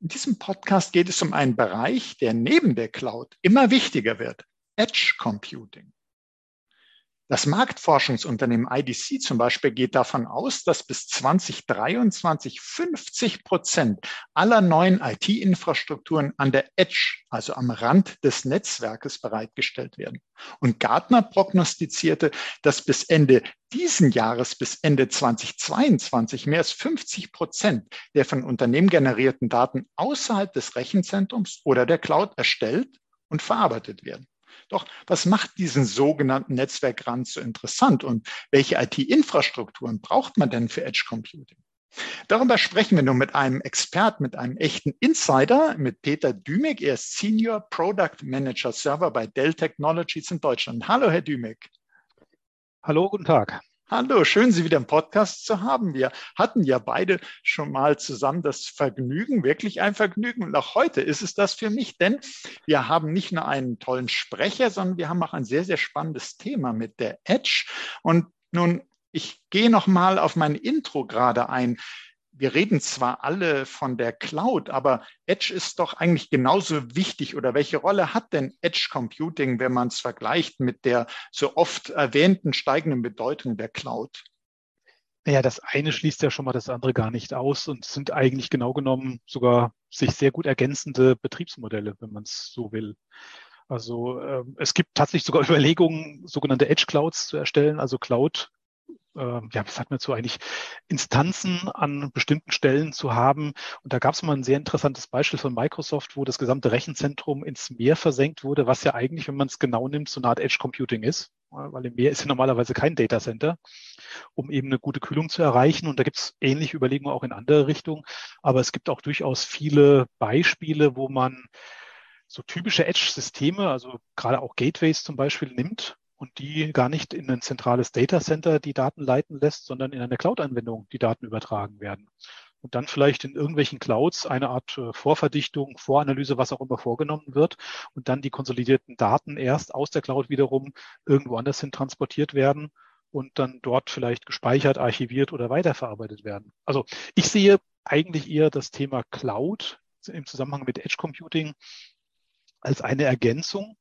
In diesem Podcast geht es um einen Bereich, der neben der Cloud immer wichtiger wird, Edge Computing. Das Marktforschungsunternehmen IDC zum Beispiel geht davon aus, dass bis 2023 50 Prozent aller neuen IT-Infrastrukturen an der Edge, also am Rand des Netzwerkes bereitgestellt werden. Und Gartner prognostizierte, dass bis Ende diesen Jahres, bis Ende 2022 mehr als 50 Prozent der von Unternehmen generierten Daten außerhalb des Rechenzentrums oder der Cloud erstellt und verarbeitet werden. Doch was macht diesen sogenannten Netzwerkrand so interessant und welche IT-Infrastrukturen braucht man denn für Edge Computing? Darüber sprechen wir nun mit einem Experten, mit einem echten Insider, mit Peter Dümig. Er ist Senior Product Manager Server bei Dell Technologies in Deutschland. Hallo, Herr Dümig. Hallo, guten Tag. Hallo, schön, Sie wieder im Podcast zu haben. Wir hatten ja beide schon mal zusammen das Vergnügen, wirklich ein Vergnügen. Und auch heute ist es das für mich, denn wir haben nicht nur einen tollen Sprecher, sondern wir haben auch ein sehr, sehr spannendes Thema mit der Edge. Und nun, ich gehe noch mal auf mein Intro gerade ein wir reden zwar alle von der Cloud, aber Edge ist doch eigentlich genauso wichtig oder welche Rolle hat denn Edge Computing, wenn man es vergleicht mit der so oft erwähnten steigenden Bedeutung der Cloud? Naja, das eine schließt ja schon mal das andere gar nicht aus und sind eigentlich genau genommen sogar sich sehr gut ergänzende Betriebsmodelle, wenn man es so will. Also äh, es gibt tatsächlich sogar Überlegungen, sogenannte Edge Clouds zu erstellen, also Cloud ja, was hat man so eigentlich, Instanzen an bestimmten Stellen zu haben. Und da gab es mal ein sehr interessantes Beispiel von Microsoft, wo das gesamte Rechenzentrum ins Meer versenkt wurde, was ja eigentlich, wenn man es genau nimmt, so eine Art Edge Computing ist. Weil im Meer ist ja normalerweise kein Data Center, um eben eine gute Kühlung zu erreichen. Und da gibt es ähnliche Überlegungen auch in andere Richtungen. Aber es gibt auch durchaus viele Beispiele, wo man so typische Edge-Systeme, also gerade auch Gateways zum Beispiel nimmt und die gar nicht in ein zentrales Data Center die Daten leiten lässt, sondern in eine Cloud-Anwendung die Daten übertragen werden. Und dann vielleicht in irgendwelchen Clouds eine Art äh, Vorverdichtung, Voranalyse, was auch immer vorgenommen wird und dann die konsolidierten Daten erst aus der Cloud wiederum irgendwo anders hin transportiert werden und dann dort vielleicht gespeichert, archiviert oder weiterverarbeitet werden. Also ich sehe eigentlich eher das Thema Cloud im Zusammenhang mit Edge Computing als eine Ergänzung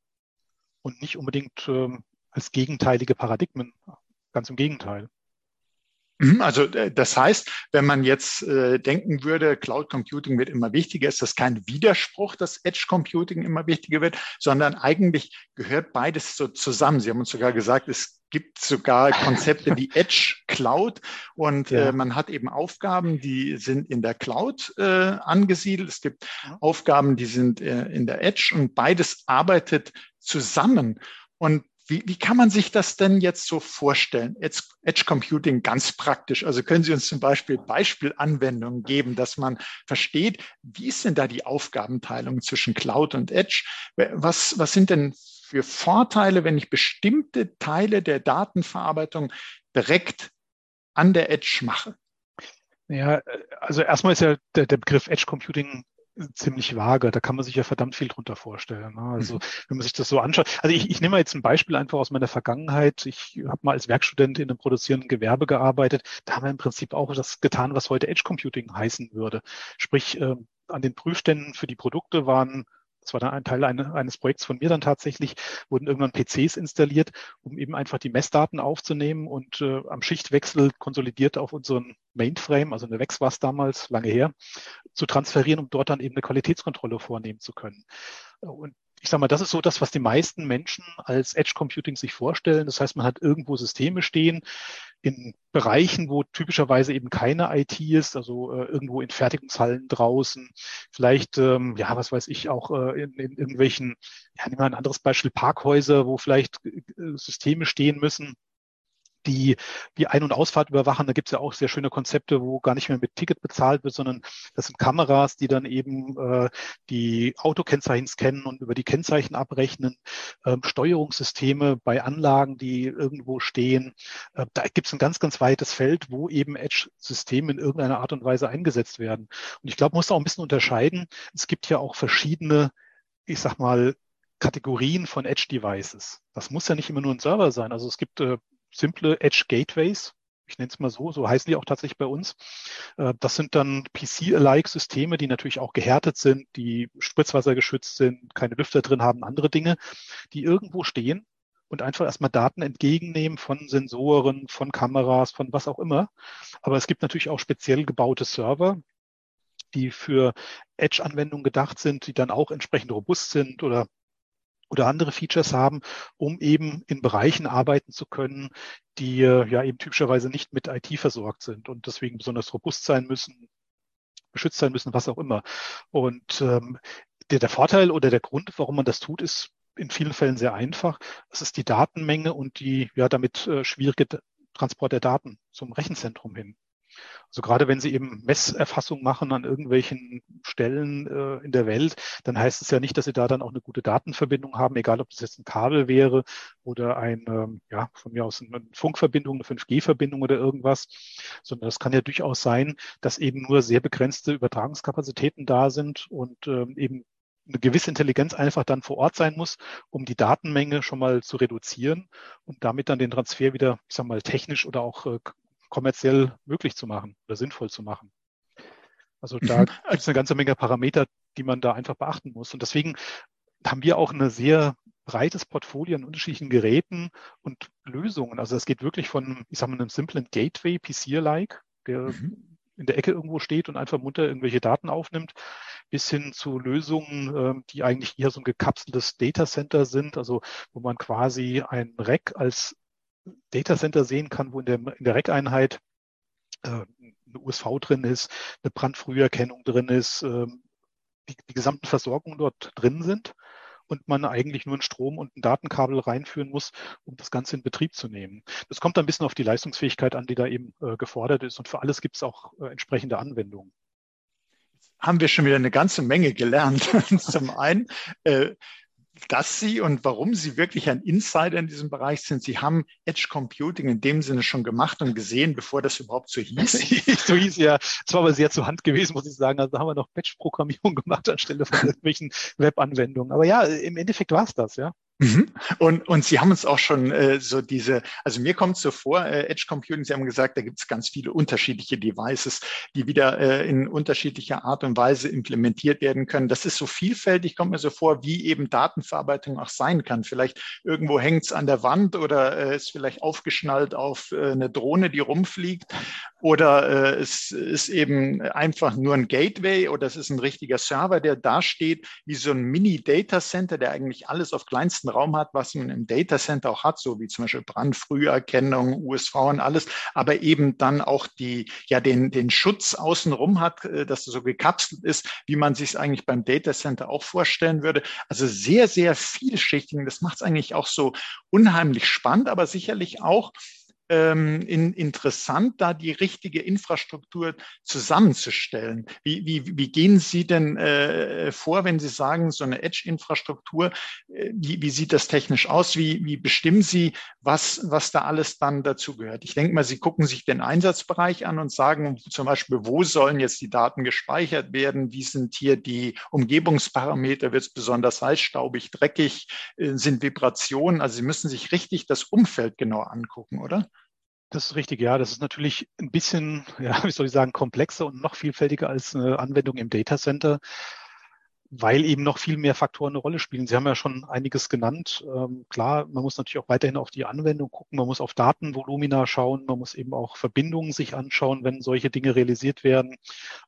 und nicht unbedingt ähm, als gegenteilige Paradigmen. Ganz im Gegenteil. Mhm, also äh, das heißt, wenn man jetzt äh, denken würde, Cloud Computing wird immer wichtiger, ist das kein Widerspruch, dass Edge Computing immer wichtiger wird, sondern eigentlich gehört beides so zusammen. Sie haben uns sogar gesagt, es gibt sogar Konzepte wie Edge Cloud und ja. äh, man hat eben Aufgaben, die sind in der Cloud äh, angesiedelt. Es gibt. Aufgaben, die sind äh, in der Edge und beides arbeitet zusammen. Und wie, wie kann man sich das denn jetzt so vorstellen? Edge, Edge Computing ganz praktisch. Also können Sie uns zum Beispiel Beispielanwendungen geben, dass man versteht, wie ist denn da die Aufgabenteilung zwischen Cloud und Edge? Was, was sind denn für Vorteile, wenn ich bestimmte Teile der Datenverarbeitung direkt an der Edge mache? Ja, also erstmal ist ja der, der Begriff Edge Computing ziemlich vage. Da kann man sich ja verdammt viel drunter vorstellen. Ne? Also mhm. wenn man sich das so anschaut. Also ich, ich nehme mal jetzt ein Beispiel einfach aus meiner Vergangenheit. Ich habe mal als Werkstudent in einem produzierenden Gewerbe gearbeitet. Da haben wir im Prinzip auch das getan, was heute Edge Computing heißen würde. Sprich, äh, an den Prüfständen für die Produkte waren das war dann ein Teil eines Projekts von mir dann tatsächlich, wurden irgendwann PCs installiert, um eben einfach die Messdaten aufzunehmen und äh, am Schichtwechsel konsolidiert auf unseren Mainframe, also eine Vex war es damals, lange her, zu transferieren, um dort dann eben eine Qualitätskontrolle vornehmen zu können. Und ich sage mal, das ist so das, was die meisten Menschen als Edge Computing sich vorstellen. Das heißt, man hat irgendwo Systeme stehen in Bereichen, wo typischerweise eben keine IT ist, also äh, irgendwo in Fertigungshallen draußen, vielleicht, ähm, ja, was weiß ich, auch äh, in, in irgendwelchen, ja, nehmen wir ein anderes Beispiel, Parkhäuser, wo vielleicht äh, Systeme stehen müssen, die die Ein- und Ausfahrt überwachen. Da gibt es ja auch sehr schöne Konzepte, wo gar nicht mehr mit Ticket bezahlt wird, sondern das sind Kameras, die dann eben äh, die Autokennzeichen scannen und über die Kennzeichen abrechnen. Ähm, Steuerungssysteme bei Anlagen, die irgendwo stehen. Äh, da gibt es ein ganz, ganz weites Feld, wo eben Edge-Systeme in irgendeiner Art und Weise eingesetzt werden. Und ich glaube, man muss auch ein bisschen unterscheiden. Es gibt ja auch verschiedene, ich sag mal, Kategorien von Edge-Devices. Das muss ja nicht immer nur ein Server sein. Also es gibt äh, simple Edge Gateways. Ich nenne es mal so, so heißen die auch tatsächlich bei uns. Äh, das sind dann PC-alike-Systeme, die natürlich auch gehärtet sind, die spritzwassergeschützt sind, keine Lüfter drin haben, andere Dinge, die irgendwo stehen und einfach erstmal Daten entgegennehmen von Sensoren, von Kameras, von was auch immer. Aber es gibt natürlich auch speziell gebaute Server, die für Edge-Anwendungen gedacht sind, die dann auch entsprechend robust sind oder oder andere Features haben, um eben in Bereichen arbeiten zu können, die äh, ja eben typischerweise nicht mit IT versorgt sind und deswegen besonders robust sein müssen, geschützt sein müssen, was auch immer. Und ähm, der, der Vorteil oder der Grund, warum man das tut, ist in vielen Fällen sehr einfach. Es ist die Datenmenge und die ja damit äh, schwierige Transport der Daten zum Rechenzentrum hin. Also gerade wenn Sie eben Messerfassung machen an irgendwelchen Stellen äh, in der Welt, dann heißt es ja nicht, dass Sie da dann auch eine gute Datenverbindung haben, egal ob das jetzt ein Kabel wäre oder ein, ähm, ja, von mir aus eine Funkverbindung, eine 5G-Verbindung oder irgendwas, sondern es kann ja durchaus sein, dass eben nur sehr begrenzte Übertragungskapazitäten da sind und ähm, eben eine gewisse Intelligenz einfach dann vor Ort sein muss, um die Datenmenge schon mal zu reduzieren und damit dann den Transfer wieder, ich sag mal, technisch oder auch äh, kommerziell möglich zu machen oder sinnvoll zu machen. Also da mhm. gibt es eine ganze Menge Parameter, die man da einfach beachten muss. Und deswegen haben wir auch ein sehr breites Portfolio an unterschiedlichen Geräten und Lösungen. Also es geht wirklich von, ich sage mal, einem simplen Gateway, PC-like, der mhm. in der Ecke irgendwo steht und einfach munter irgendwelche Daten aufnimmt, bis hin zu Lösungen, ähm, die eigentlich eher so ein gekapseltes Data Center sind, also wo man quasi ein Rack als Datacenter sehen kann, wo in der, in der Rack-Einheit äh, eine USV drin ist, eine Brandfrüherkennung drin ist, äh, die, die gesamten Versorgungen dort drin sind und man eigentlich nur ein Strom und ein Datenkabel reinführen muss, um das Ganze in Betrieb zu nehmen. Das kommt ein bisschen auf die Leistungsfähigkeit an, die da eben äh, gefordert ist. Und für alles gibt es auch äh, entsprechende Anwendungen haben wir schon wieder eine ganze Menge gelernt. Zum einen, äh, dass Sie und warum Sie wirklich ein Insider in diesem Bereich sind. Sie haben Edge Computing in dem Sinne schon gemacht und gesehen, bevor das überhaupt so hieß. so hieß ja. Es war aber sehr zur Hand gewesen, muss ich sagen. Also haben wir noch Batch-Programmierung gemacht anstelle von irgendwelchen Web-Anwendungen. Aber ja, im Endeffekt war es das, ja. Mhm. Und, und Sie haben uns auch schon äh, so diese, also mir kommt so vor, äh, Edge Computing, Sie haben gesagt, da gibt es ganz viele unterschiedliche Devices, die wieder äh, in unterschiedlicher Art und Weise implementiert werden können. Das ist so vielfältig, kommt mir so vor, wie eben Datenverarbeitung auch sein kann. Vielleicht irgendwo hängt es an der Wand oder äh, ist vielleicht aufgeschnallt auf äh, eine Drohne, die rumfliegt. Oder äh, es ist eben einfach nur ein Gateway oder es ist ein richtiger Server, der da steht, wie so ein Mini-Data Center, der eigentlich alles auf kleinsten geschützten Raum hat, was man im Data Center auch hat, so wie zum Beispiel Brandfrüherkennung, USV und alles, aber eben dann auch die, ja, den, den Schutz außenrum hat, äh, dass es so gekapselt ist, wie man sich es eigentlich beim Data Center auch vorstellen würde. Also sehr, sehr vielschichtig. Das macht es eigentlich auch so unheimlich spannend, aber sicherlich auch ähm, in, interessant, da die richtige Infrastruktur zusammenzustellen. Wie, wie, wie gehen Sie denn äh, vor, wenn Sie sagen, so eine Edge-Infrastruktur, äh, wie, wie sieht das technisch aus? Wie, wie bestimmen Sie, was, was da alles dann dazu gehört? Ich denke mal, Sie gucken sich den Einsatzbereich an und sagen zum Beispiel, wo sollen jetzt die Daten gespeichert werden? Wie sind hier die Umgebungsparameter? Wird es besonders heiß, staubig, dreckig? Äh, sind Vibrationen? Also Sie müssen sich richtig das Umfeld genau angucken, oder? Das ist richtig, ja. Das ist natürlich ein bisschen, ja, wie soll ich sagen, komplexer und noch vielfältiger als eine Anwendung im Data Center, weil eben noch viel mehr Faktoren eine Rolle spielen. Sie haben ja schon einiges genannt. Ähm, klar, man muss natürlich auch weiterhin auf die Anwendung gucken. Man muss auf Datenvolumina schauen. Man muss eben auch Verbindungen sich anschauen, wenn solche Dinge realisiert werden.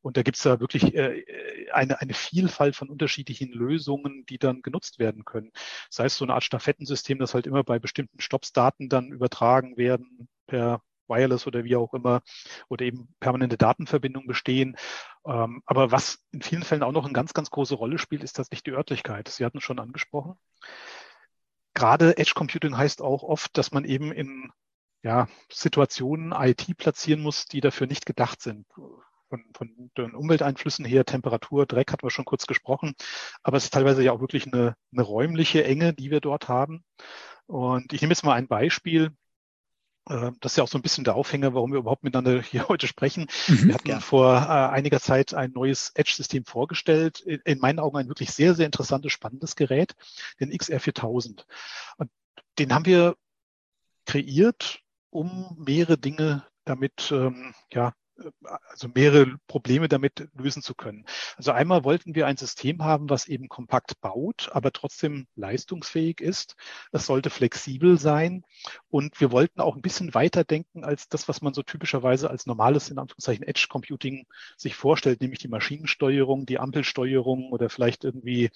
Und da gibt es da wirklich äh, eine, eine Vielfalt von unterschiedlichen Lösungen, die dann genutzt werden können. Das heißt, so eine Art Stafettensystem, das halt immer bei bestimmten Stops Daten dann übertragen werden per Wireless oder wie auch immer oder eben permanente Datenverbindungen bestehen. Ähm, aber was in vielen Fällen auch noch eine ganz, ganz große Rolle spielt, ist tatsächlich die Örtlichkeit. Sie hatten es schon angesprochen. Gerade Edge Computing heißt auch oft, dass man eben in ja, Situationen IT platzieren muss, die dafür nicht gedacht sind. Von, von den Umwelteinflüssen her, Temperatur, Dreck hatten wir schon kurz gesprochen, aber es ist teilweise ja auch wirklich eine, eine räumliche Enge, die wir dort haben. Und ich nehme jetzt mal ein Beispiel. Äh, das ist ja auch so ein bisschen der Aufhänger, warum wir überhaupt miteinander hier heute sprechen. Mhm, wir hatten ja. vor äh, einiger Zeit ein neues Edge-System vorgestellt. In, in, meinen Augen ein wirklich sehr, sehr interessantes, spannendes Gerät, den XR4000. Und den haben wir kreiert, um mehrere Dinge damit ähm, ja, also mehrere Probleme damit lösen zu können. Also einmal wollten wir ein System haben, was eben kompakt baut, aber trotzdem leistungsfähig ist. Es sollte flexibel sein und wir wollten auch ein bisschen weiter denken als das, was man so typischerweise als normales, in Anführungszeichen, Edge Computing sich vorstellt, nämlich die Maschinensteuerung, die Ampelsteuerung oder vielleicht irgendwie,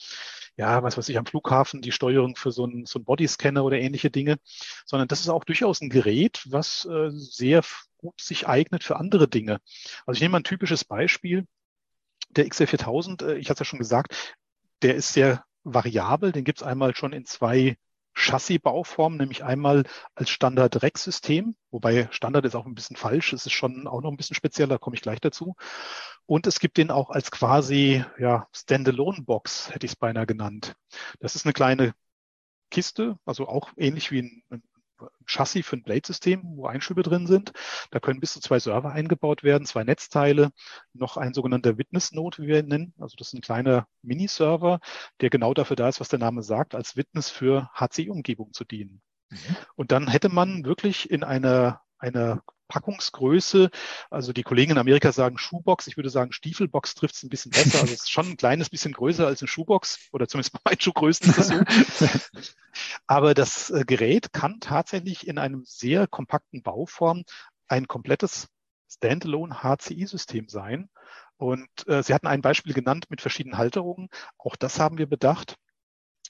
ja, was weiß ich, am Flughafen die Steuerung für so einen, so Bodyscanner oder ähnliche Dinge, sondern das ist auch durchaus ein Gerät, was äh, sehr gut sich eignet für andere Dinge. Also ich nehme mal ein typisches Beispiel. Der XL4000, äh, ich hatte es ja schon gesagt, der ist sehr variabel. Den gibt es einmal schon in zwei Chassis-Bauformen, nämlich einmal als Standard-Rex-System, wobei Standard ist auch ein bisschen falsch, es ist schon auch noch ein bisschen spezieller, da komme ich gleich dazu. Und es gibt den auch als quasi ja, Standalone-Box, hätte ich es beinahe genannt. Das ist eine kleine Kiste, also auch ähnlich wie ein, Chassis für ein Blade-System, wo Einschübe drin sind. Da können bis zu zwei Server eingebaut werden, zwei Netzteile, noch ein sogenannter Witness-Node, wie wir ihn nennen. Also das ist ein kleiner Mini-Server, der genau dafür da ist, was der Name sagt, als Witness für HCI-Umgebung zu dienen. Mhm. Und dann hätte man wirklich in einer, einer Packungsgröße. Also die Kollegen in Amerika sagen Schuhbox. Ich würde sagen, Stiefelbox trifft es ein bisschen besser. Also es ist schon ein kleines bisschen größer als eine Schuhbox oder zumindest bei meinen Schuhgrößen ist das so. Aber das äh, Gerät kann tatsächlich in einem sehr kompakten Bauform ein komplettes Standalone HCI-System sein. Und äh, Sie hatten ein Beispiel genannt mit verschiedenen Halterungen. Auch das haben wir bedacht.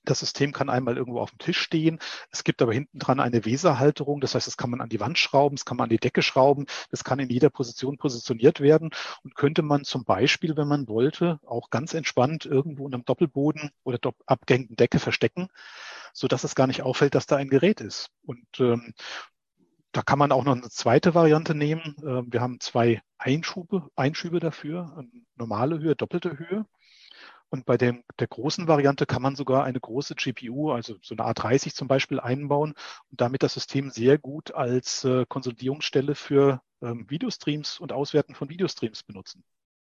Das System kann einmal irgendwo auf dem Tisch stehen. Es gibt aber hinten dran eine Weserhalterung. Das heißt, das kann man an die Wand schrauben, das kann man an die Decke schrauben. Das kann in jeder Position positioniert werden und könnte man zum Beispiel, wenn man wollte, auch ganz entspannt irgendwo in einem Doppelboden oder abgehängten Decke verstecken, so dass es gar nicht auffällt, dass da ein Gerät ist. Und ähm, da kann man auch noch eine zweite Variante nehmen. Ähm, wir haben zwei Einschübe, Einschübe dafür, normale Höhe, doppelte Höhe. Und bei dem, der großen Variante kann man sogar eine große GPU, also so eine A30 zum Beispiel, einbauen und damit das System sehr gut als äh, Konsolidierungsstelle für ähm, Videostreams und Auswerten von Videostreams benutzen.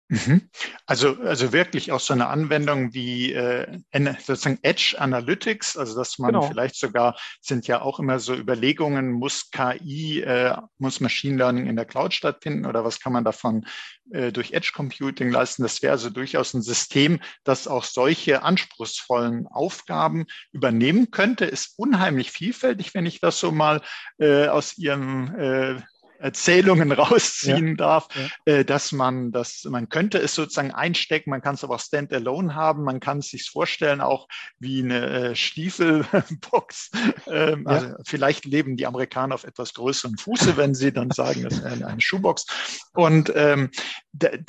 Mhm. Also, also wirklich auch so eine Anwendung wie äh, sozusagen Edge Analytics, also dass man genau. vielleicht sogar, sind ja auch immer so Überlegungen, muss KI, äh, muss Machine Learning in der Cloud stattfinden oder was kann man davon äh, durch Edge Computing leisten? Das wäre also durchaus ein System, das auch solche anspruchsvollen Aufgaben übernehmen könnte. Ist unheimlich vielfältig, wenn ich das so mal äh, aus Ihrem äh, Erzählungen rausziehen ja, darf, ja. Äh, dass man das, man könnte es sozusagen einstecken, man kann es aber auch standalone haben, man kann es sich vorstellen auch wie eine äh, Stiefelbox. Ähm, ja. Also vielleicht leben die Amerikaner auf etwas größeren Fuße, wenn sie dann sagen, das ist eine, eine Schuhbox. Und ähm,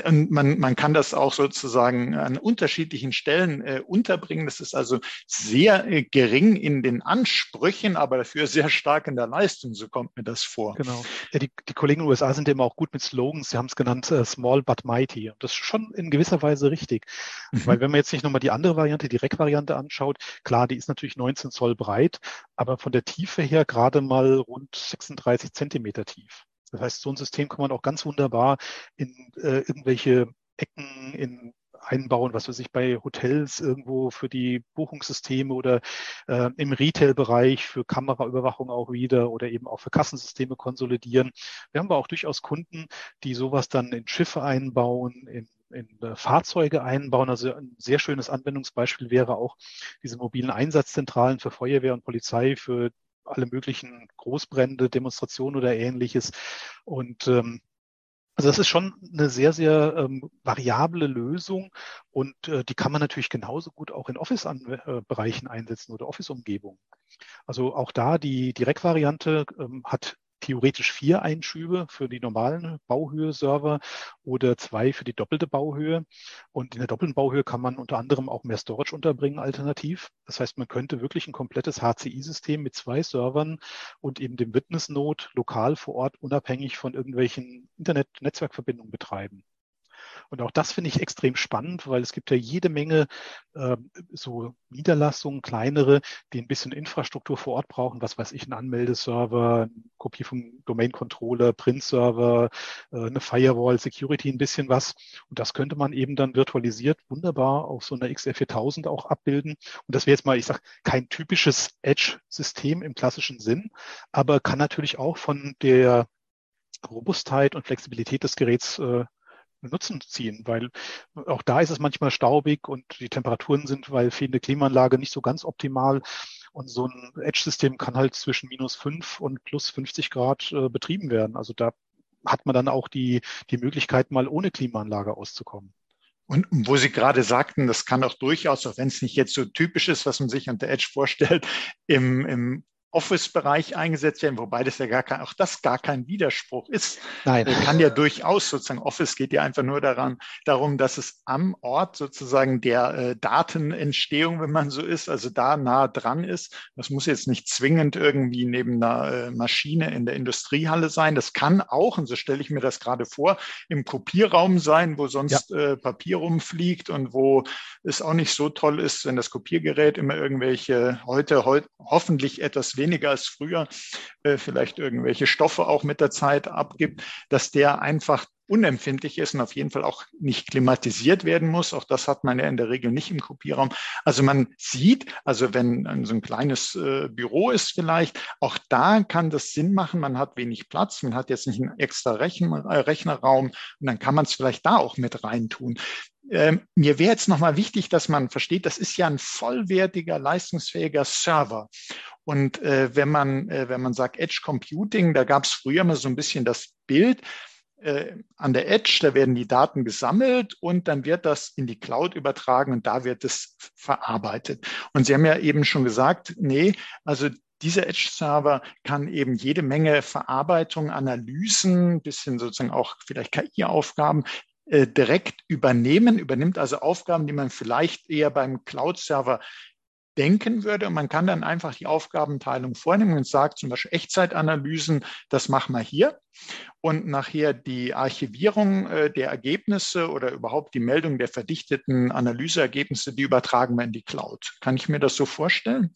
man, man kann das auch sozusagen an unterschiedlichen Stellen äh, unterbringen. Das ist also sehr äh, gering in den Ansprüchen, aber dafür sehr stark in der Leistung. So kommt mir das vor. Genau. Ja, die, die Kollegen in den USA sind immer auch gut mit Slogans. Sie haben es genannt, uh, small but mighty. Und das ist schon in gewisser Weise richtig. Mhm. Weil wenn man jetzt nicht nochmal die andere Variante, die Rack-Variante anschaut, klar, die ist natürlich 19 Zoll breit, aber von der Tiefe her gerade mal rund 36 Zentimeter tief. Das heißt, so ein System kann man auch ganz wunderbar in äh, irgendwelche Ecken, in einbauen, was weiß ich, bei Hotels irgendwo für die Buchungssysteme oder äh, im Retail-Bereich für Kameraüberwachung auch wieder oder eben auch für Kassensysteme konsolidieren. Wir haben aber auch durchaus Kunden, die sowas dann in Schiffe einbauen, in in äh, Fahrzeuge einbauen. Also ein sehr schönes Anwendungsbeispiel wäre auch diese mobilen Einsatzzentralen für Feuerwehr und Polizei, für alle möglichen Großbrände, Demonstrationen oder ähnliches. Und ähm, also das ist schon eine sehr, sehr ähm, variable Lösung und äh, die kann man natürlich genauso gut auch in Office-Bereichen einsetzen oder Office-Umgebungen. Also auch da die Direktvariante ähm, hat theoretisch vier Einschübe für die normalen Bauhöhe-Server oder zwei für die doppelte Bauhöhe. Und in der doppelten Bauhöhe kann man unter anderem auch mehr Storage unterbringen alternativ. Das heißt, man könnte wirklich ein komplettes HCI-System mit zwei Servern und eben dem Witness Node lokal vor Ort unabhängig von irgendwelchen Internet-Netzwerkverbindungen betreiben. Und auch das finde ich extrem spannend, weil es gibt ja jede Menge äh, so Niederlassungen, kleinere, die ein bisschen Infrastruktur vor Ort brauchen. Was weiß ich, ein Anmeldeserver, eine Kopie vom Domain-Controller, Print-Server, äh, eine Firewall, Security, ein bisschen was. Und das könnte man eben dann virtualisiert wunderbar auf so einer XR4000 auch abbilden. Und das wäre jetzt mal, ich sage, kein typisches Edge-System im klassischen Sinn, aber kann natürlich auch von der Robustheit und Flexibilität des Geräts äh, Nutzen ziehen, weil auch da ist es manchmal staubig und die Temperaturen sind, weil fehlende Klimaanlage nicht so ganz optimal. Und so ein Edge-System kann halt zwischen minus fünf und plus 50 Grad äh, betrieben werden. Also da hat man dann auch die, die Möglichkeit, mal ohne Klimaanlage auszukommen. Und wo Sie gerade sagten, das kann auch durchaus, auch wenn es nicht jetzt so typisch ist, was man sich unter Edge vorstellt, im, im Office-Bereich eingesetzt werden, wobei das ja gar kein, auch das gar kein Widerspruch ist. Nein. Äh, kann ja durchaus sozusagen, Office geht ja einfach nur daran, darum, dass es am Ort sozusagen der äh, Datenentstehung, wenn man so ist, also da nah dran ist. Das muss jetzt nicht zwingend irgendwie neben einer äh, Maschine in der Industriehalle sein. Das kann auch, und so stelle ich mir das gerade vor, im Kopierraum sein, wo sonst ja. äh, Papier rumfliegt und wo es auch nicht so toll ist, wenn das Kopiergerät immer irgendwelche heute, heute hoffentlich etwas weniger weniger als früher, äh, vielleicht irgendwelche Stoffe auch mit der Zeit abgibt, dass der einfach unempfindlich ist und auf jeden Fall auch nicht klimatisiert werden muss. Auch das hat man ja in der Regel nicht im Kopierraum. Also man sieht, also wenn so ein kleines äh, Büro ist vielleicht, auch da kann das Sinn machen. Man hat wenig Platz, man hat jetzt nicht einen extra Rechen, äh, Rechnerraum und dann kann man es vielleicht da auch mit reintun. Ähm, mir wäre jetzt nochmal wichtig, dass man versteht, das ist ja ein vollwertiger, leistungsfähiger Server. Und äh, wenn man, äh, wenn man sagt Edge Computing, da gab es früher mal so ein bisschen das Bild, äh, an der Edge, da werden die Daten gesammelt und dann wird das in die Cloud übertragen und da wird es verarbeitet. Und Sie haben ja eben schon gesagt, nee, also dieser Edge-Server kann eben jede Menge Verarbeitung, Analysen, bisschen sozusagen auch vielleicht KI-Aufgaben äh, direkt übernehmen, übernimmt also Aufgaben, die man vielleicht eher beim Cloud-Server denken würde. Und man kann dann einfach die Aufgabenteilung vornehmen und sagt zum Beispiel Echtzeitanalysen, das machen wir hier. Und nachher die Archivierung äh, der Ergebnisse oder überhaupt die Meldung der verdichteten Analyseergebnisse, die übertragen wir in die Cloud. Kann ich mir das so vorstellen?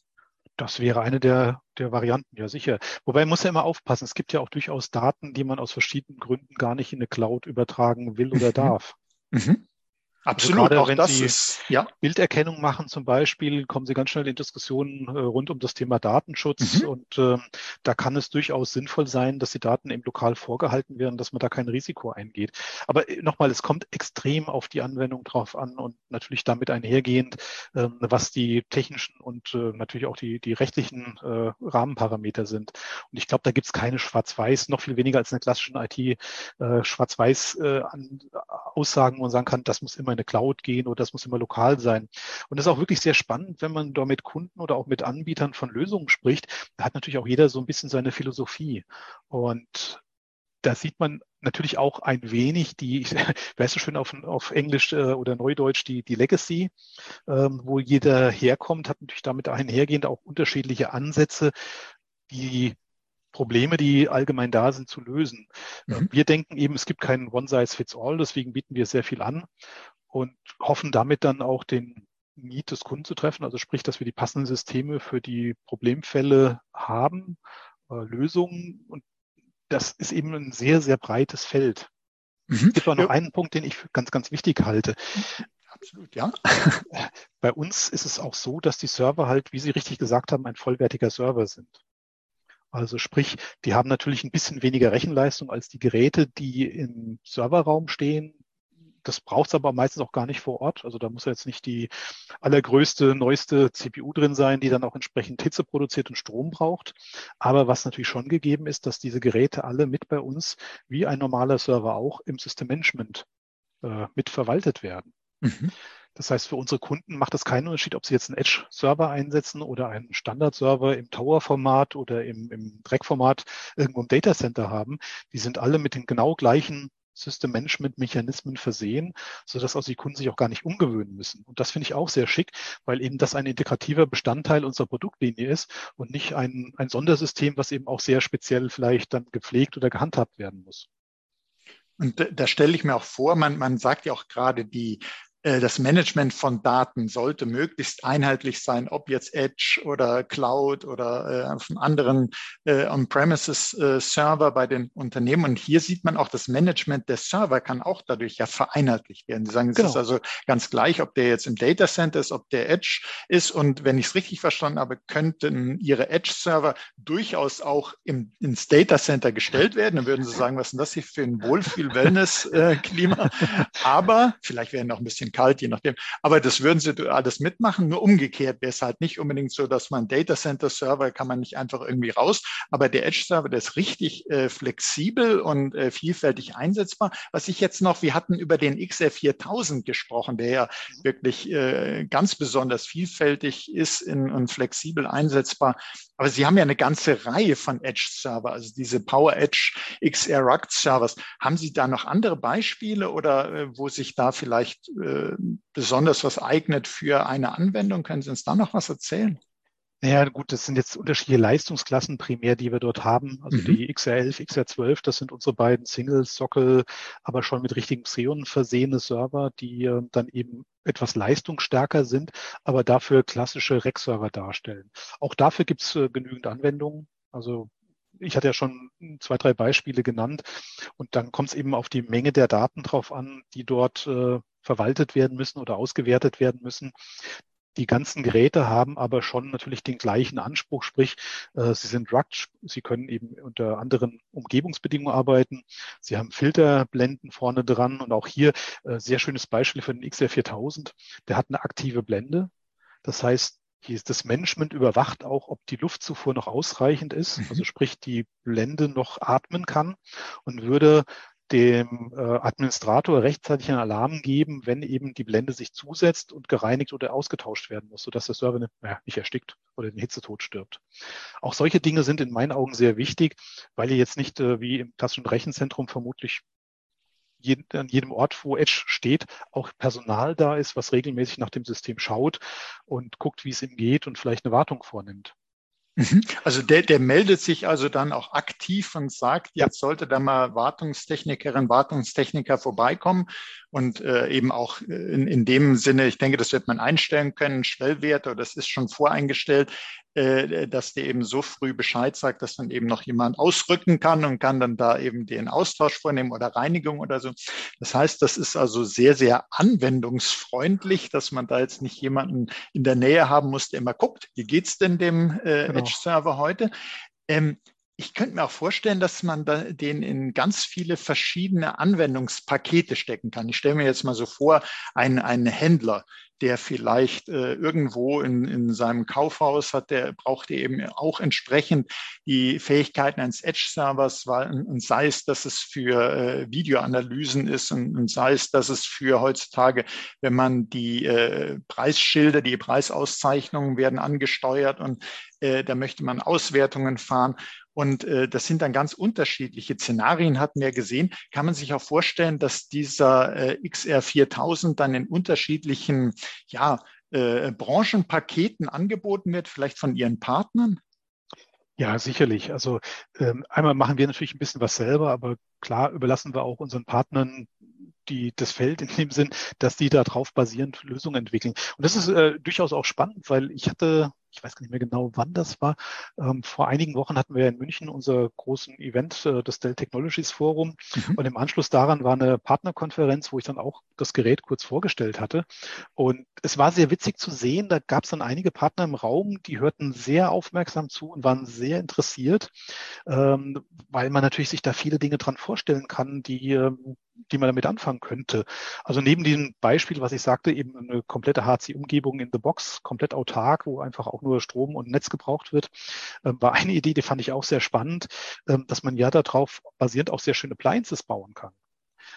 Das wäre eine der, der Varianten, ja sicher. Wobei man muss ja immer aufpassen, es gibt ja auch durchaus Daten, die man aus verschiedenen Gründen gar nicht in eine Cloud übertragen will oder mhm. darf. Mhm. Also Absolut, also gerade, auch wenn das Sie ja. Bilderkennung machen zum Beispiel, kommen Sie ganz schnell in Diskussionen äh, rund um das Thema Datenschutz. Mhm. Und äh, da kann es durchaus sinnvoll sein, dass die Daten eben lokal vorgehalten werden, dass man da kein Risiko eingeht. Aber äh, nochmal, es kommt extrem auf die Anwendung drauf an und natürlich damit einhergehend, äh, was die technischen und äh, natürlich auch die, die rechtlichen äh, Rahmenparameter sind. Und ich glaube, da gibt es keine Schwarz-Weiß, noch viel weniger als in der klassischen IT äh, Schwarz-Weiß-Aussagen, äh, wo man sagen kann, das muss immer immer in eine Cloud gehen oder das muss immer lokal sein. Und das ist auch wirklich sehr spannend, wenn man da mit Kunden oder auch mit Anbietern von Lösungen spricht. Da hat natürlich auch jeder so ein bisschen seine Philosophie. Und da sieht man natürlich auch ein wenig die, ich weiß so schön auf, auf Englisch äh, oder Neudeutsch, die, die Legacy, ähm, wo jeder herkommt, hat natürlich damit einhergehend auch unterschiedliche Ansätze, die Probleme, die allgemein da sind, zu lösen. Mhm. Wir denken eben, es gibt keinen One-Size-Fits-All, deswegen bieten wir sehr viel an und hoffen damit dann auch den Need des Kunden zu treffen. Also sprich, dass wir die passenden Systeme für die Problemfälle haben, äh, Lösungen. Und das ist eben ein sehr, sehr breites Feld. Mhm. Es gibt auch noch ja. einen Punkt, den ich für ganz, ganz wichtig halte. Absolut, ja. Bei uns ist es auch so, dass die Server halt, wie Sie richtig gesagt haben, ein vollwertiger Server sind. Also sprich, die haben natürlich ein bisschen weniger Rechenleistung als die Geräte, die im Serverraum stehen, das braucht es aber meistens auch gar nicht vor Ort. Also da muss jetzt nicht die allergrößte, neueste CPU drin sein, die dann auch entsprechend Hitze produziert und Strom braucht. Aber was natürlich schon gegeben ist, dass diese Geräte alle mit bei uns, wie ein normaler Server auch, im Systemmanagement äh, mit verwaltet werden. Mhm. Das heißt, für unsere Kunden macht es keinen Unterschied, ob sie jetzt einen Edge-Server einsetzen oder einen Standard-Server im Tower-Format oder im, im Dreck-Format irgendwo im Datacenter haben. Die sind alle mit den genau gleichen System-Management-Mechanismen versehen, sodass auch die Kunden sich auch gar nicht umgewöhnen müssen. Und das finde ich auch sehr schick, weil eben das ein integrativer Bestandteil unserer Produktlinie ist und nicht ein, ein Sondersystem, was eben auch sehr speziell vielleicht dann gepflegt oder gehandhabt werden muss. Und da stelle ich mir auch vor, man, man sagt ja auch gerade, die das Management von Daten sollte möglichst einheitlich sein, ob jetzt Edge oder Cloud oder äh, auf einem anderen äh, On-Premises-Server äh, bei den Unternehmen. Und hier sieht man auch, das Management der Server kann auch dadurch ja vereinheitlicht werden. Sie sagen, es genau. ist also ganz gleich, ob der jetzt im Data Center ist, ob der Edge ist. Und wenn ich es richtig verstanden habe, könnten Ihre Edge-Server durchaus auch im, ins Data Center gestellt werden. Dann würden Sie sagen, was ist denn das hier für ein Wohlfühl-Wellness-Klima? Äh, Aber vielleicht werden noch ein bisschen kalt, je nachdem. Aber das würden sie alles mitmachen. Nur umgekehrt wäre es halt nicht unbedingt so, dass man Data Center Server kann man nicht einfach irgendwie raus. Aber der Edge Server, der ist richtig äh, flexibel und äh, vielfältig einsetzbar. Was ich jetzt noch, wir hatten über den XR4000 gesprochen, der ja wirklich äh, ganz besonders vielfältig ist in, und flexibel einsetzbar. Aber Sie haben ja eine ganze Reihe von Edge-Server, also diese Power Edge XR Rugged Servers. Haben Sie da noch andere Beispiele oder äh, wo sich da vielleicht äh, besonders was eignet für eine Anwendung? Können Sie uns da noch was erzählen? Naja, gut, das sind jetzt unterschiedliche Leistungsklassen primär, die wir dort haben. Also mhm. die XR11, XR12, das sind unsere beiden Single-Sockel, aber schon mit richtigen Xeon versehene Server, die äh, dann eben etwas leistungsstärker sind, aber dafür klassische Rack-Server darstellen. Auch dafür gibt es äh, genügend Anwendungen. Also ich hatte ja schon zwei, drei Beispiele genannt. Und dann kommt es eben auf die Menge der Daten drauf an, die dort äh, verwaltet werden müssen oder ausgewertet werden müssen. Die ganzen Geräte haben aber schon natürlich den gleichen Anspruch, sprich, äh, sie sind rugged, sie können eben unter anderen Umgebungsbedingungen arbeiten. Sie haben Filterblenden vorne dran und auch hier äh, sehr schönes Beispiel für den XR4000. Der hat eine aktive Blende. Das heißt, hier ist das Management überwacht auch, ob die Luftzufuhr noch ausreichend ist, mhm. also sprich die Blende noch atmen kann und würde dem äh, Administrator rechtzeitig einen Alarm geben, wenn eben die Blende sich zusetzt und gereinigt oder ausgetauscht werden muss, sodass der Server nicht, naja, nicht erstickt oder den Hitzetod stirbt. Auch solche Dinge sind in meinen Augen sehr wichtig, weil ihr jetzt nicht äh, wie im klassischen Rechenzentrum vermutlich jeden, an jedem Ort, wo Edge steht, auch Personal da ist, was regelmäßig nach dem System schaut und guckt, wie es ihm geht und vielleicht eine Wartung vornimmt. Mhm. Also der, der meldet sich also dann auch aktiv und sagt, jetzt sollte da mal Wartungstechnikerin, Wartungstechniker vorbeikommen. Und äh, eben auch in, in dem Sinne, ich denke, das wird man einstellen können, Schwellwert oder das ist schon voreingestellt, äh, dass der eben so früh Bescheid sagt, dass dann eben noch jemand ausrücken kann und kann dann da eben den Austausch vornehmen oder Reinigung oder so. Das heißt, das ist also sehr, sehr anwendungsfreundlich, dass man da jetzt nicht jemanden in der Nähe haben muss, der immer guckt, wie geht's denn dem äh, genau. Edge-Server heute? Ähm, ich könnte mir auch vorstellen, dass man da den in ganz viele verschiedene Anwendungspakete stecken kann. Ich stelle mir jetzt mal so vor, ein, ein Händler, der vielleicht äh, irgendwo in, in seinem Kaufhaus hat, der braucht eben auch entsprechend die Fähigkeiten eines Edge-Servers, und sei es, dass es für äh, Videoanalysen ist und, und, sei es, dass es für heutzutage, wenn man die äh, Preisschilder, die Preisauszeichnungen werden angesteuert und äh, da möchte man Auswertungen fahren. Und äh, das sind dann ganz unterschiedliche Szenarien, hatten wir gesehen. Kann man sich auch vorstellen, dass dieser äh, XR4000 dann in unterschiedlichen ja, äh, Branchenpaketen angeboten wird, vielleicht von Ihren Partnern? Ja, sicherlich. Also ähm, einmal machen wir natürlich ein bisschen was selber, aber klar überlassen wir auch unseren Partnern die, das Feld in dem Sinn, dass die darauf basierend Lösungen entwickeln. Und das ist äh, durchaus auch spannend, weil ich hatte ich weiß gar nicht mehr genau, wann das war. Ähm, vor einigen Wochen hatten wir in München unser großen Event, äh, das Dell Technologies Forum. Mhm. Und im Anschluss daran war eine Partnerkonferenz, wo ich dann auch das Gerät kurz vorgestellt hatte. Und es war sehr witzig zu sehen, da gab es dann einige Partner im Raum, die hörten sehr aufmerksam zu und waren sehr interessiert, ähm, weil man natürlich sich da viele Dinge dran vorstellen kann, die, ähm, die man damit anfangen könnte. Also neben diesem Beispiel, was ich sagte, eben eine komplette HC-Umgebung in the Box, komplett autark, wo einfach auch nur Strom und Netz gebraucht wird, ähm, war eine Idee, die fand ich auch sehr spannend, ähm, dass man ja darauf basierend auch sehr schöne Appliances bauen kann.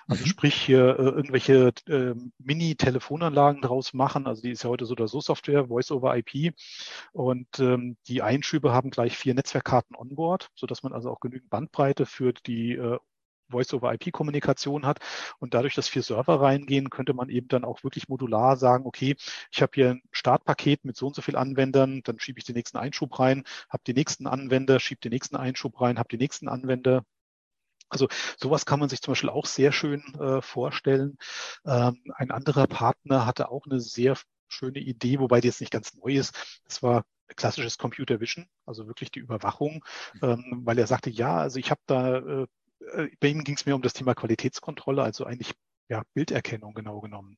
Also mhm. sprich hier äh, irgendwelche äh, Mini-Telefonanlagen draus machen. Also die ist ja heute so oder so Software, Voice over IP. Und ähm, die Einschübe haben gleich vier Netzwerkkarten onboard, sodass man also auch genügend Bandbreite für die äh, Voice-over-IP-Kommunikation hat. Und dadurch, dass vier Server reingehen, könnte man eben dann auch wirklich modular sagen, okay, ich habe hier ein Startpaket mit so und so vielen Anwendern, dann schiebe ich den nächsten Einschub rein, habe die nächsten Anwender, schiebe den nächsten Einschub rein, habe die nächsten Anwender, also sowas kann man sich zum Beispiel auch sehr schön äh, vorstellen. Ähm, ein anderer Partner hatte auch eine sehr schöne Idee, wobei die jetzt nicht ganz neu ist. Das war klassisches Computer Vision, also wirklich die Überwachung, ähm, weil er sagte, ja, also ich habe da äh, äh, bei ihm ging es mir um das Thema Qualitätskontrolle, also eigentlich ja, Bilderkennung genau genommen.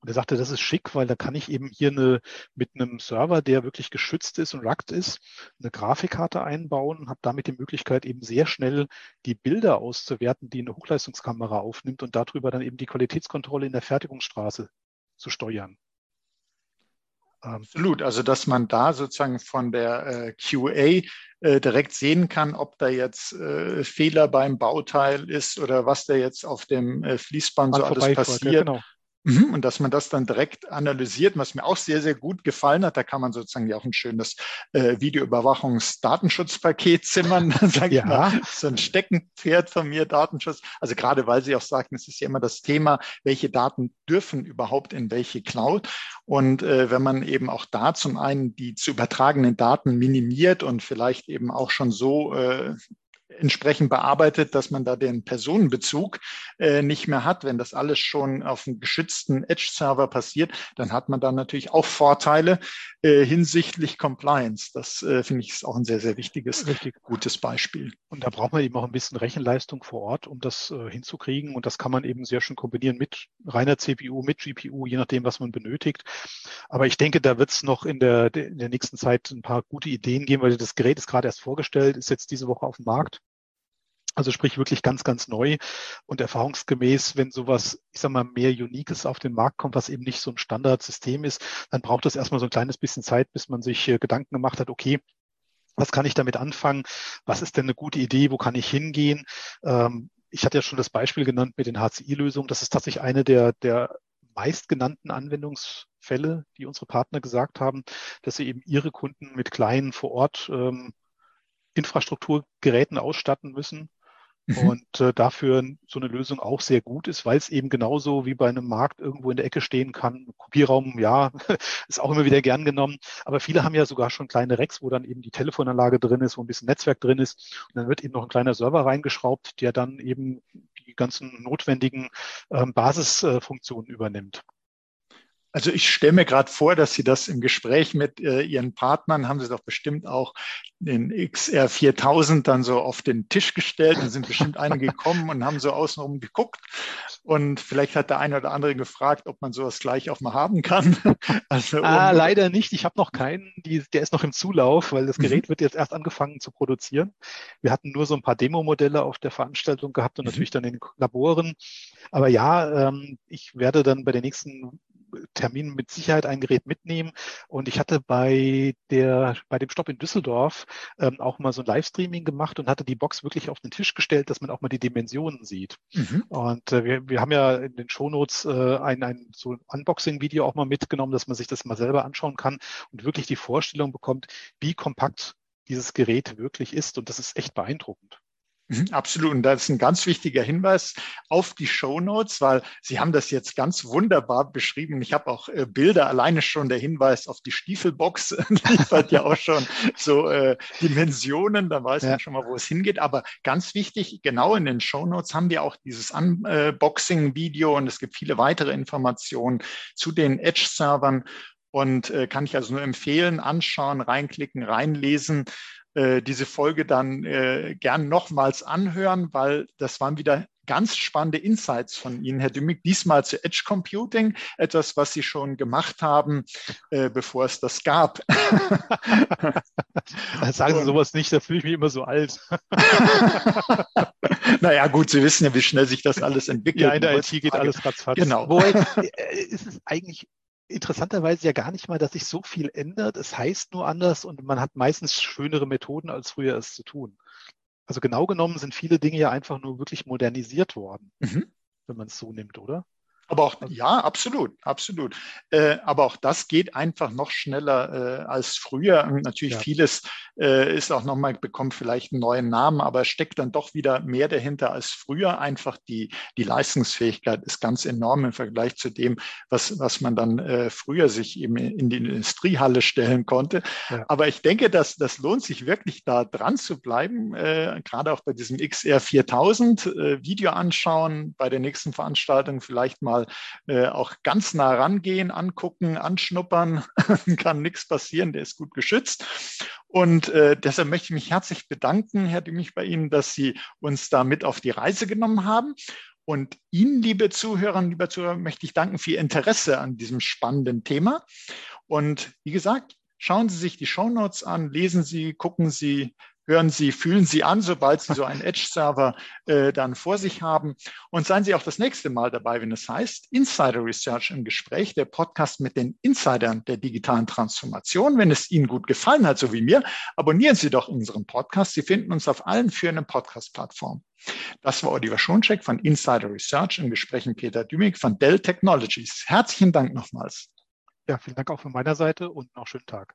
Und er sagte, das ist schick, weil da kann ich eben hier eine, mit einem Server, der wirklich geschützt ist und rugged ist, eine Grafikkarte einbauen und habe damit die Möglichkeit, eben sehr schnell die Bilder auszuwerten, die eine Hochleistungskamera aufnimmt und darüber dann eben die Qualitätskontrolle in der Fertigungsstraße zu steuern. Absolut, also dass man da sozusagen von der äh, QA äh, direkt sehen kann, ob da jetzt äh, Fehler beim Bauteil ist oder was da jetzt auf dem äh, Fließband so alles passiert. Ja, genau. Mhm, und dass man das dann direkt analysiert, was mir auch sehr, sehr gut gefallen hat. Da kann man sozusagen ja auch ein schönes äh, Videoüberwachungsdatenschutzpaket zimmern, sage ja. ich mal. So ein Steckenpferd von mir, Datenschutz. Also gerade weil Sie auch sagten, es ist ja immer das Thema, welche Daten dürfen überhaupt in welche Cloud. Und äh, wenn man eben auch da zum einen die zu übertragenen Daten minimiert und vielleicht eben auch schon so äh, entsprechend bearbeitet, dass man da den Personenbezug äh, nicht mehr hat. Wenn das alles schon auf einem geschützten Edge-Server passiert, dann hat man da natürlich auch Vorteile äh, hinsichtlich Compliance. Das äh, finde ich ist auch ein sehr, sehr wichtiges, Richtig. gutes Beispiel. Und da braucht man eben auch ein bisschen Rechenleistung vor Ort, um das äh, hinzukriegen. Und das kann man eben sehr schön kombinieren mit reiner CPU, mit GPU, je nachdem, was man benötigt. Aber ich denke, da wird es noch in der, in der nächsten Zeit ein paar gute Ideen geben, weil das Gerät ist gerade erst vorgestellt, ist jetzt diese Woche auf dem Markt. Also sprich wirklich ganz, ganz neu und erfahrungsgemäß, wenn sowas, ich sag mal, mehr Uniques auf den Markt kommt, was eben nicht so ein Standardsystem ist, dann braucht es erstmal so ein kleines bisschen Zeit, bis man sich äh, Gedanken gemacht hat, okay, was kann ich damit anfangen? Was ist denn eine gute Idee? Wo kann ich hingehen? Ähm, ich hatte ja schon das Beispiel genannt mit den HCI-Lösungen. Das ist tatsächlich eine der, der meistgenannten Anwendungsfälle, die unsere Partner gesagt haben, dass sie eben ihre Kunden mit kleinen vor Ort ähm, Infrastrukturgeräten ausstatten müssen. Und äh, dafür so eine Lösung auch sehr gut ist, weil es eben genauso wie bei einem Markt irgendwo in der Ecke stehen kann. Kopierraum, ja, ist auch immer wieder gern genommen. Aber viele haben ja sogar schon kleine Racks, wo dann eben die Telefonanlage drin ist, wo ein bisschen Netzwerk drin ist. Und dann wird eben noch ein kleiner Server reingeschraubt, der dann eben die ganzen notwendigen ähm, Basisfunktionen übernimmt. Also ich stelle mir gerade vor, dass Sie das im Gespräch mit äh, Ihren Partnern, haben Sie doch bestimmt auch den XR 4000 dann so auf den Tisch gestellt. Da sind bestimmt einige gekommen und haben so außenrum geguckt. Und vielleicht hat der eine oder andere gefragt, ob man sowas gleich auch mal haben kann. Also, ah, leider nicht. Ich habe noch keinen. Die, der ist noch im Zulauf, weil das Gerät mhm. wird jetzt erst angefangen zu produzieren. Wir hatten nur so ein paar Demo-Modelle auf der Veranstaltung gehabt und mhm. natürlich dann in den Laboren. Aber ja, ähm, ich werde dann bei der nächsten Termin mit Sicherheit ein Gerät mitnehmen. Und ich hatte bei der, bei dem Stopp in Düsseldorf ähm, auch mal so ein Livestreaming gemacht und hatte die Box wirklich auf den Tisch gestellt, dass man auch mal die Dimensionen sieht. Mhm. Und äh, wir, wir haben ja in den Shownotes äh, ein, ein so ein Unboxing-Video auch mal mitgenommen, dass man sich das mal selber anschauen kann und wirklich die Vorstellung bekommt, wie kompakt dieses Gerät wirklich ist. Und das ist echt beeindruckend. Mhm, absolut. Und das ist ein ganz wichtiger Hinweis auf die Show Notes, weil Sie haben das jetzt ganz wunderbar beschrieben. Ich habe auch äh, Bilder, alleine schon der Hinweis auf die Stiefelbox liefert ja auch schon so äh, Dimensionen. Da weiß ja. man schon mal, wo es hingeht. Aber ganz wichtig, genau in den Show Notes haben wir auch dieses Unboxing-Video und es gibt viele weitere Informationen zu den Edge-Servern. Und äh, kann ich also nur empfehlen, anschauen, reinklicken, reinlesen. Äh, diese Folge dann äh, gern nochmals anhören, weil das waren wieder ganz spannende Insights von Ihnen, Herr Dümig, diesmal zu Edge Computing, etwas, was Sie schon gemacht haben, äh, bevor es das gab. Sagen Sie sowas nicht, da fühle ich mich immer so alt. naja, gut, Sie wissen ja, wie schnell sich das alles entwickelt. Ja, in der IT geht alles ratzfatz. Genau. Wobei, äh, ist es eigentlich interessanterweise ja gar nicht mal, dass sich so viel ändert. Es heißt nur anders und man hat meistens schönere Methoden, als früher es zu tun. Also genau genommen sind viele Dinge ja einfach nur wirklich modernisiert worden. Mhm. wenn man es so nimmt, oder? Aber auch, ja, absolut, absolut. Äh, aber auch das geht einfach noch schneller äh, als früher. Und natürlich ja. vieles äh, ist auch nochmal, bekommt vielleicht einen neuen Namen, aber steckt dann doch wieder mehr dahinter als früher. Einfach die, die Leistungsfähigkeit ist ganz enorm im Vergleich zu dem, was, was man dann äh, früher sich eben in die Industriehalle stellen konnte. Ja. Aber ich denke, dass das lohnt sich wirklich da dran zu bleiben, äh, gerade auch bei diesem XR 4000 äh, Video anschauen, bei der nächsten Veranstaltung vielleicht mal mal äh, auch ganz nah rangehen, angucken, anschnuppern, kann nichts passieren, der ist gut geschützt. Und äh, deshalb möchte ich mich herzlich bedanken, Herr Dimmich, bei Ihnen, dass Sie uns da mit auf die Reise genommen haben. Und Ihnen, liebe Zuhörerinnen, lieber Zuhörer, möchte ich danken für Ihr Interesse an diesem spannenden Thema. Und wie gesagt, schauen Sie sich die Shownotes an, lesen Sie, gucken Sie, hören Sie, fühlen Sie an, sobald Sie so einen Edge-Server äh, dann vor sich haben. Und seien Sie auch das nächste Mal dabei, wenn es heißt Insider Research im Gespräch, der Podcast mit den Insidern der digitalen Transformation. Wenn es Ihnen gut gefallen hat, so wie mir, abonnieren Sie doch unseren Podcast. Sie finden uns auf allen führenden Podcast-Plattformen. Das war Oliver Schoncheck von Insider Research im Gespräch mit Peter Dümig von Dell Technologies. Herzlichen Dank nochmals. Ja, vielen Dank auch von meiner Seite und noch schönen Tag.